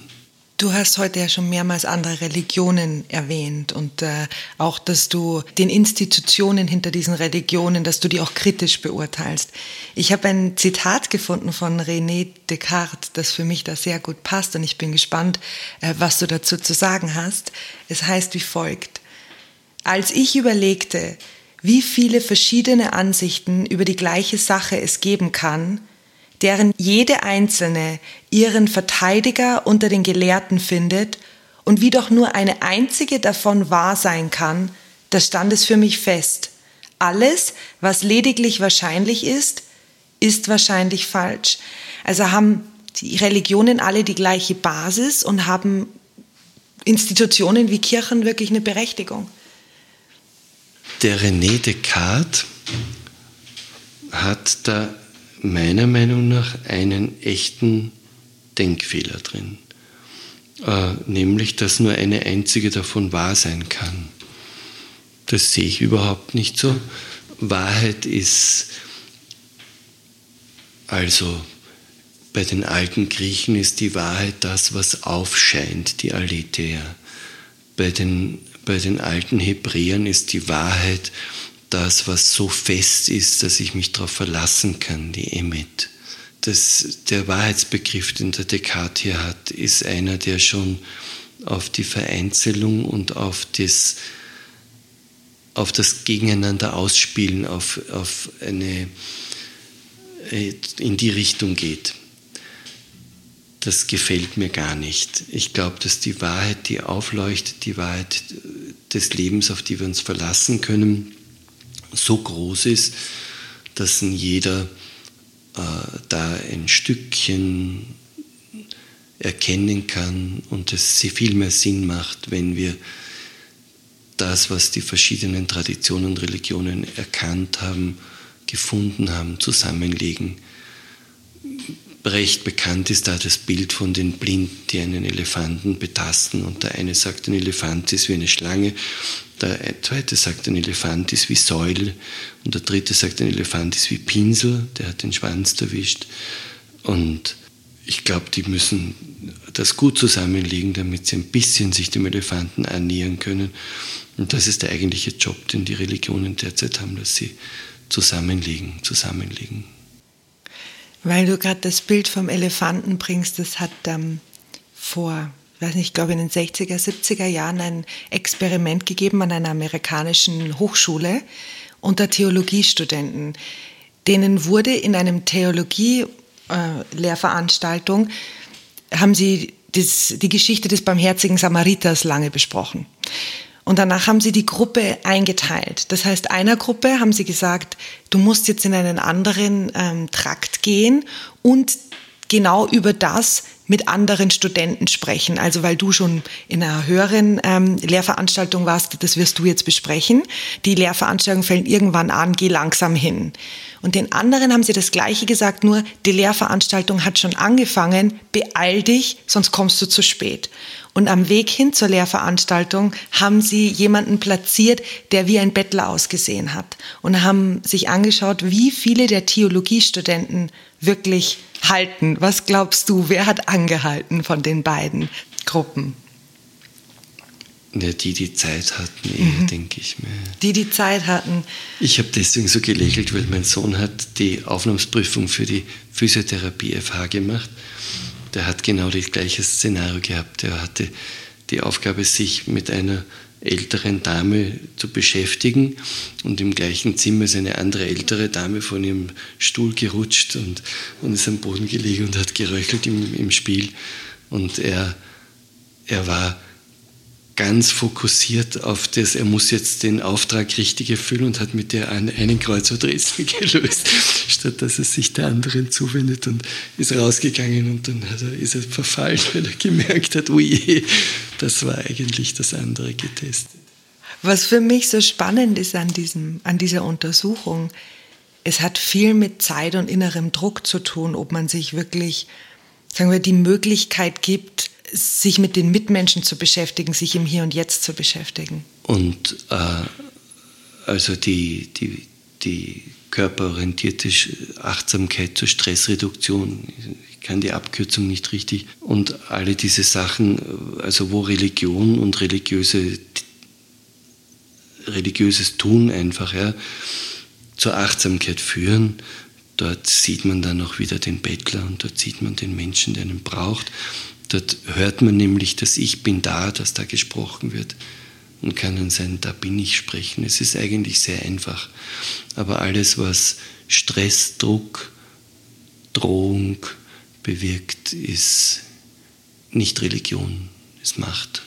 Du hast heute ja schon mehrmals andere Religionen erwähnt und äh, auch, dass du den Institutionen hinter diesen Religionen, dass du die auch kritisch beurteilst. Ich habe ein Zitat gefunden von René Descartes, das für mich da sehr gut passt und ich bin gespannt, äh, was du dazu zu sagen hast. Es heißt wie folgt. Als ich überlegte, wie viele verschiedene Ansichten über die gleiche Sache es geben kann, deren jede einzelne ihren Verteidiger unter den Gelehrten findet und wie doch nur eine einzige davon wahr sein kann, da stand es für mich fest. Alles, was lediglich wahrscheinlich ist, ist wahrscheinlich falsch. Also haben die Religionen alle die gleiche Basis und haben Institutionen wie Kirchen wirklich eine Berechtigung? Der René Descartes hat da meiner Meinung nach einen echten Denkfehler drin, äh, nämlich dass nur eine einzige davon wahr sein kann. Das sehe ich überhaupt nicht so. Wahrheit ist also bei den alten Griechen ist die Wahrheit das, was aufscheint, die Aletheia. Bei den, bei den alten Hebräern ist die Wahrheit das, was so fest ist, dass ich mich darauf verlassen kann, die Emet. Das, der Wahrheitsbegriff, den der Descartes hier hat, ist einer, der schon auf die Vereinzelung und auf das, auf das Gegeneinander ausspielen, auf, auf eine, äh, in die Richtung geht. Das gefällt mir gar nicht. Ich glaube, dass die Wahrheit, die aufleuchtet, die Wahrheit des Lebens, auf die wir uns verlassen können, so groß ist, dass jeder äh, da ein Stückchen erkennen kann und es viel mehr Sinn macht, wenn wir das, was die verschiedenen Traditionen und Religionen erkannt haben, gefunden haben, zusammenlegen. Recht bekannt ist da das Bild von den Blinden, die einen Elefanten betasten und der eine sagt, ein Elefant ist wie eine Schlange der zweite sagt, ein Elefant ist wie Säule. Und der dritte sagt, ein Elefant ist wie Pinsel, der hat den Schwanz erwischt. Und ich glaube, die müssen das gut zusammenlegen, damit sie ein bisschen sich dem Elefanten annähern können. Und das ist der eigentliche Job, den die Religionen derzeit haben, dass sie zusammenlegen, zusammenlegen. Weil du gerade das Bild vom Elefanten bringst, das hat ähm, vor weiß nicht, ich glaube in den 60er, 70er Jahren ein Experiment gegeben an einer amerikanischen Hochschule unter Theologiestudenten. Denen wurde in einem Theologie-Lehrveranstaltung, äh, haben sie das, die Geschichte des barmherzigen Samariters lange besprochen. Und danach haben sie die Gruppe eingeteilt. Das heißt, einer Gruppe haben sie gesagt, du musst jetzt in einen anderen ähm, Trakt gehen und genau über das mit anderen Studenten sprechen. Also weil du schon in einer höheren ähm, Lehrveranstaltung warst, das wirst du jetzt besprechen. Die Lehrveranstaltung fällt irgendwann an, geh langsam hin. Und den anderen haben sie das Gleiche gesagt, nur die Lehrveranstaltung hat schon angefangen, beeil dich, sonst kommst du zu spät. Und am Weg hin zur Lehrveranstaltung haben sie jemanden platziert, der wie ein Bettler ausgesehen hat. Und haben sich angeschaut, wie viele der Theologiestudenten wirklich halten. Was glaubst du, wer hat angehalten von den beiden Gruppen? Ja, die, die Zeit hatten, eher, mhm. denke ich mir. Die, die Zeit hatten. Ich habe deswegen so gelächelt, weil mein Sohn hat die Aufnahmsprüfung für die Physiotherapie FH gemacht. Der hat genau das gleiche Szenario gehabt. Er hatte die Aufgabe, sich mit einer älteren Dame zu beschäftigen und im gleichen Zimmer ist eine andere ältere Dame von ihrem Stuhl gerutscht und, und ist am Boden gelegen und hat geröchelt im, im Spiel. Und er, er war ganz fokussiert auf das, er muss jetzt den Auftrag richtig erfüllen und hat mit der einen Kreuzworträtsel gelöst, statt dass er sich der anderen zuwendet und ist rausgegangen und dann er, ist er verfallen, weil er gemerkt hat, ui, das war eigentlich das andere getestet. Was für mich so spannend ist an, diesem, an dieser Untersuchung, es hat viel mit Zeit und innerem Druck zu tun, ob man sich wirklich, sagen wir, die Möglichkeit gibt, sich mit den Mitmenschen zu beschäftigen, sich im Hier und Jetzt zu beschäftigen. Und äh, also die, die, die körperorientierte Achtsamkeit zur Stressreduktion, kann die Abkürzung nicht richtig, und alle diese Sachen, also wo Religion und religiöse, religiöses Tun einfach ja, zur Achtsamkeit führen, dort sieht man dann auch wieder den Bettler und dort sieht man den Menschen, der ihn braucht. Dort hört man nämlich, dass ich bin da, dass da gesprochen wird und kann dann sein, da bin ich sprechen. Es ist eigentlich sehr einfach. Aber alles, was Stress, Druck, Drohung bewirkt, ist nicht Religion, ist Macht.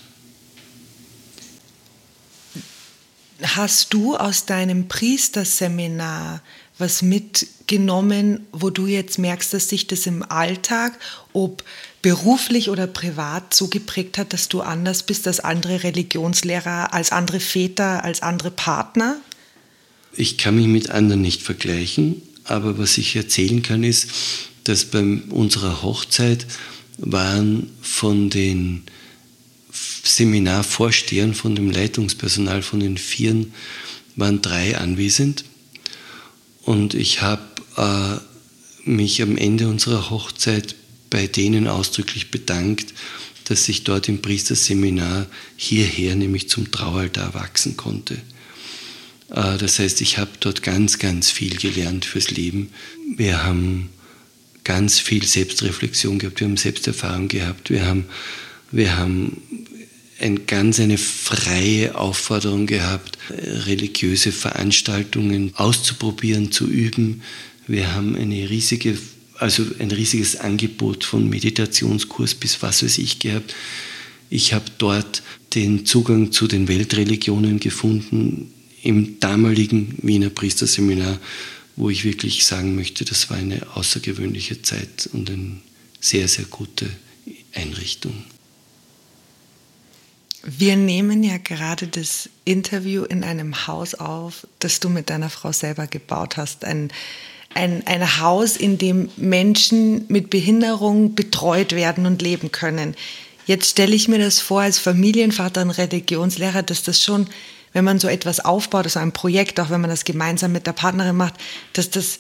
hast du aus deinem Priesterseminar was mitgenommen, wo du jetzt merkst, dass sich das im Alltag, ob beruflich oder privat, so geprägt hat, dass du anders bist als andere Religionslehrer, als andere Väter, als andere Partner? Ich kann mich mit anderen nicht vergleichen, aber was ich erzählen kann, ist, dass bei unserer Hochzeit waren von den Seminarvorstehern, von dem Leitungspersonal, von den Vieren, waren drei anwesend. Und ich habe äh, mich am Ende unserer Hochzeit bei denen ausdrücklich bedankt, dass ich dort im Priesterseminar hierher, nämlich zum Traualtar, wachsen konnte. Äh, das heißt, ich habe dort ganz, ganz viel gelernt fürs Leben. Wir haben ganz viel Selbstreflexion gehabt, wir haben Selbsterfahrung gehabt, wir haben, wir haben ein, ganz eine freie Aufforderung gehabt, religiöse Veranstaltungen auszuprobieren, zu üben. Wir haben eine riesige, also ein riesiges Angebot von Meditationskurs bis was weiß ich gehabt. Ich habe dort den Zugang zu den Weltreligionen gefunden im damaligen Wiener Priesterseminar, wo ich wirklich sagen möchte, das war eine außergewöhnliche Zeit und eine sehr, sehr gute Einrichtung. Wir nehmen ja gerade das Interview in einem Haus auf, das du mit deiner Frau selber gebaut hast. Ein, ein, ein Haus, in dem Menschen mit Behinderung betreut werden und leben können. Jetzt stelle ich mir das vor als Familienvater und Religionslehrer, dass das schon, wenn man so etwas aufbaut, also ein Projekt, auch wenn man das gemeinsam mit der Partnerin macht, dass das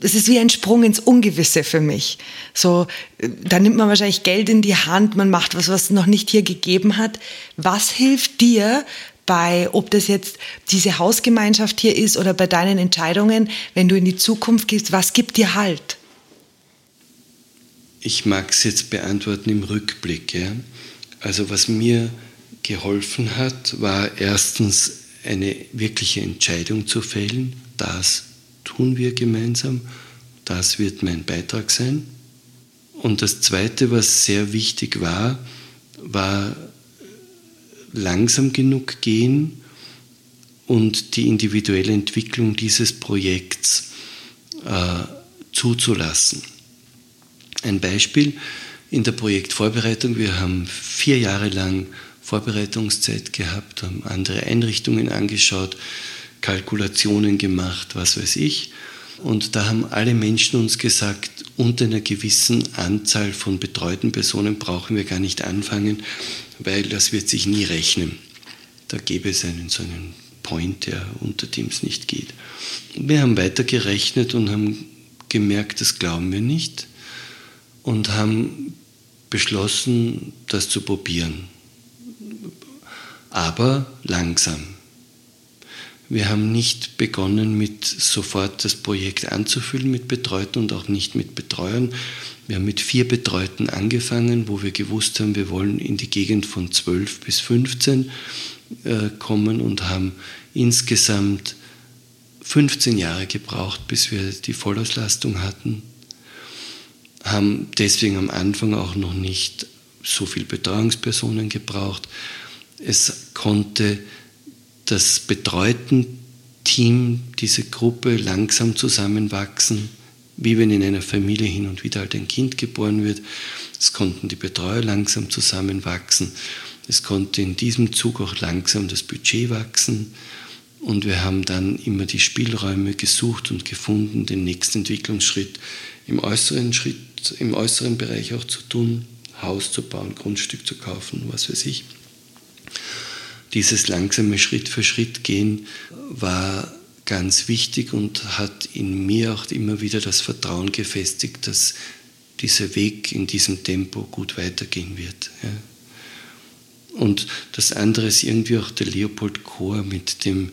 es ist wie ein Sprung ins Ungewisse für mich. So, da nimmt man wahrscheinlich Geld in die Hand, man macht was, was es noch nicht hier gegeben hat. Was hilft dir bei, ob das jetzt diese Hausgemeinschaft hier ist oder bei deinen Entscheidungen, wenn du in die Zukunft gehst, was gibt dir Halt? Ich mag es jetzt beantworten im Rückblick. Ja? Also was mir geholfen hat, war erstens eine wirkliche Entscheidung zu fällen, das tun wir gemeinsam. Das wird mein Beitrag sein. Und das Zweite, was sehr wichtig war, war langsam genug gehen und die individuelle Entwicklung dieses Projekts äh, zuzulassen. Ein Beispiel in der Projektvorbereitung. Wir haben vier Jahre lang Vorbereitungszeit gehabt, haben andere Einrichtungen angeschaut, Kalkulationen gemacht, was weiß ich. Und da haben alle Menschen uns gesagt, unter einer gewissen Anzahl von betreuten Personen brauchen wir gar nicht anfangen, weil das wird sich nie rechnen. Da gäbe es einen so einen Point, der unter dem es nicht geht. Wir haben weiter gerechnet und haben gemerkt, das glauben wir nicht und haben beschlossen, das zu probieren. Aber langsam. Wir haben nicht begonnen, mit sofort das Projekt anzufüllen mit Betreuten und auch nicht mit Betreuern. Wir haben mit vier Betreuten angefangen, wo wir gewusst haben, wir wollen in die Gegend von 12 bis 15 äh, kommen und haben insgesamt 15 Jahre gebraucht, bis wir die Vollauslastung hatten. Haben deswegen am Anfang auch noch nicht so viele Betreuungspersonen gebraucht. Es konnte das betreuten Team, diese Gruppe langsam zusammenwachsen, wie wenn in einer Familie hin und wieder halt ein Kind geboren wird. Es konnten die Betreuer langsam zusammenwachsen. Es konnte in diesem Zug auch langsam das Budget wachsen. Und wir haben dann immer die Spielräume gesucht und gefunden, den nächsten Entwicklungsschritt im äußeren Schritt, im äußeren Bereich auch zu tun, Haus zu bauen, Grundstück zu kaufen, was weiß ich dieses langsame Schritt für Schritt gehen war ganz wichtig und hat in mir auch immer wieder das Vertrauen gefestigt, dass dieser Weg in diesem Tempo gut weitergehen wird. Ja. Und das andere ist irgendwie auch der Leopold Chor mit dem,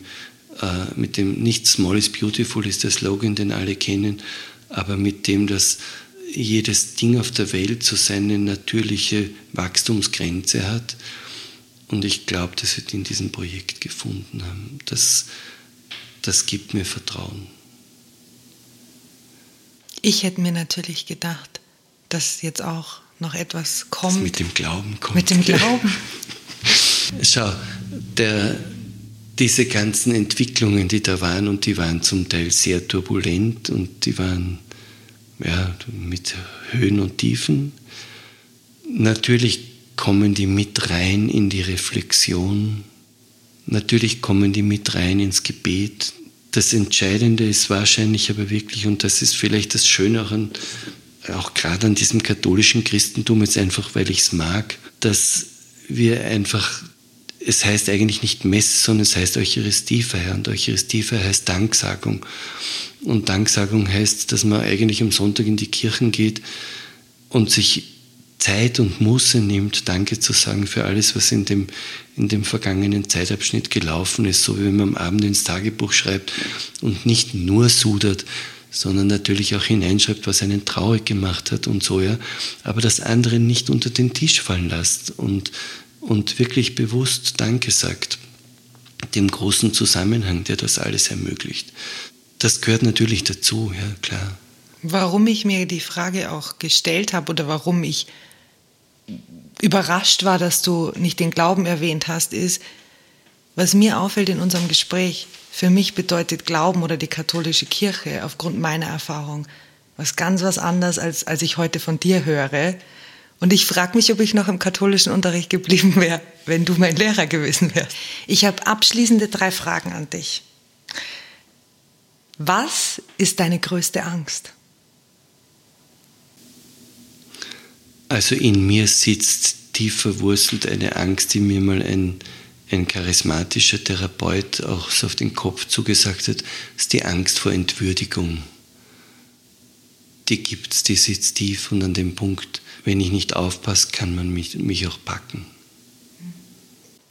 äh, mit dem Nicht Small is Beautiful ist der Slogan, den alle kennen, aber mit dem, dass jedes Ding auf der Welt so seine natürliche Wachstumsgrenze hat und ich glaube, dass wir die in diesem Projekt gefunden haben. Das, das gibt mir Vertrauen. Ich hätte mir natürlich gedacht, dass jetzt auch noch etwas kommt. Das mit dem Glauben kommt. Mit dem Glauben. Schau, der, diese ganzen Entwicklungen, die da waren, und die waren zum Teil sehr turbulent und die waren ja, mit Höhen und Tiefen. Natürlich kommen die mit rein in die Reflexion. Natürlich kommen die mit rein ins Gebet. Das Entscheidende ist wahrscheinlich aber wirklich, und das ist vielleicht das Schöne auch, an, auch gerade an diesem katholischen Christentum, jetzt einfach, weil ich es mag, dass wir einfach es heißt eigentlich nicht Messe, sondern es heißt Eucharistiefeier. Und Eucharistiefeier heißt Danksagung. Und Danksagung heißt, dass man eigentlich am Sonntag in die Kirchen geht und sich Zeit und Muße nimmt, Danke zu sagen für alles, was in dem, in dem vergangenen Zeitabschnitt gelaufen ist, so wie wenn man am Abend ins Tagebuch schreibt und nicht nur sudert, sondern natürlich auch hineinschreibt, was einen traurig gemacht hat und so, ja. Aber das andere nicht unter den Tisch fallen lässt und und wirklich bewusst Danke sagt, dem großen Zusammenhang, der das alles ermöglicht. Das gehört natürlich dazu, ja klar. Warum ich mir die Frage auch gestellt habe oder warum ich überrascht war, dass du nicht den Glauben erwähnt hast, ist, was mir auffällt in unserem Gespräch, für mich bedeutet Glauben oder die katholische Kirche aufgrund meiner Erfahrung was ganz was anderes, als, als ich heute von dir höre. Und ich frage mich, ob ich noch im katholischen Unterricht geblieben wäre, wenn du mein Lehrer gewesen wärst. Ich habe abschließende drei Fragen an dich. Was ist deine größte Angst? Also in mir sitzt tief verwurzelt eine Angst, die mir mal ein, ein charismatischer Therapeut auch so auf den Kopf zugesagt hat, ist die Angst vor Entwürdigung. Die gibt es, die sitzt tief und an dem Punkt wenn ich nicht aufpasse, kann man mich, mich auch packen.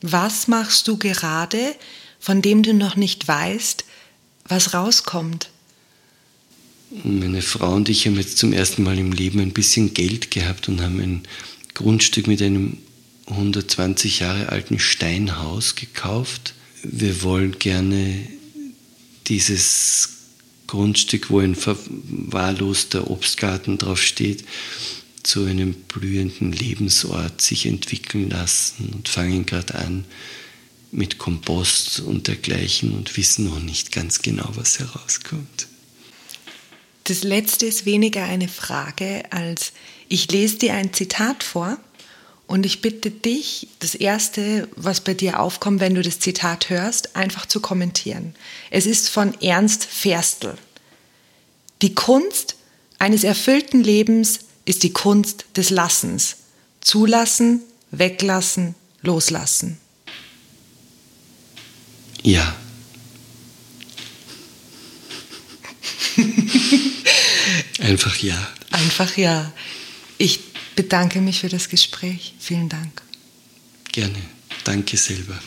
Was machst du gerade, von dem du noch nicht weißt, was rauskommt? Meine Frau und ich haben jetzt zum ersten Mal im Leben ein bisschen Geld gehabt und haben ein Grundstück mit einem 120 Jahre alten Steinhaus gekauft. Wir wollen gerne dieses Grundstück, wo ein verwahrloster Obstgarten drauf steht, zu einem blühenden Lebensort sich entwickeln lassen und fangen gerade an mit Kompost und dergleichen und wissen noch nicht ganz genau, was herauskommt. Das letzte ist weniger eine Frage als ich lese dir ein Zitat vor und ich bitte dich, das erste, was bei dir aufkommt, wenn du das Zitat hörst, einfach zu kommentieren. Es ist von Ernst Ferstl. Die Kunst eines erfüllten Lebens ist die Kunst des Lassens. Zulassen, weglassen, loslassen. Ja. Einfach ja. Einfach ja. Ich bedanke mich für das Gespräch. Vielen Dank. Gerne. Danke selber.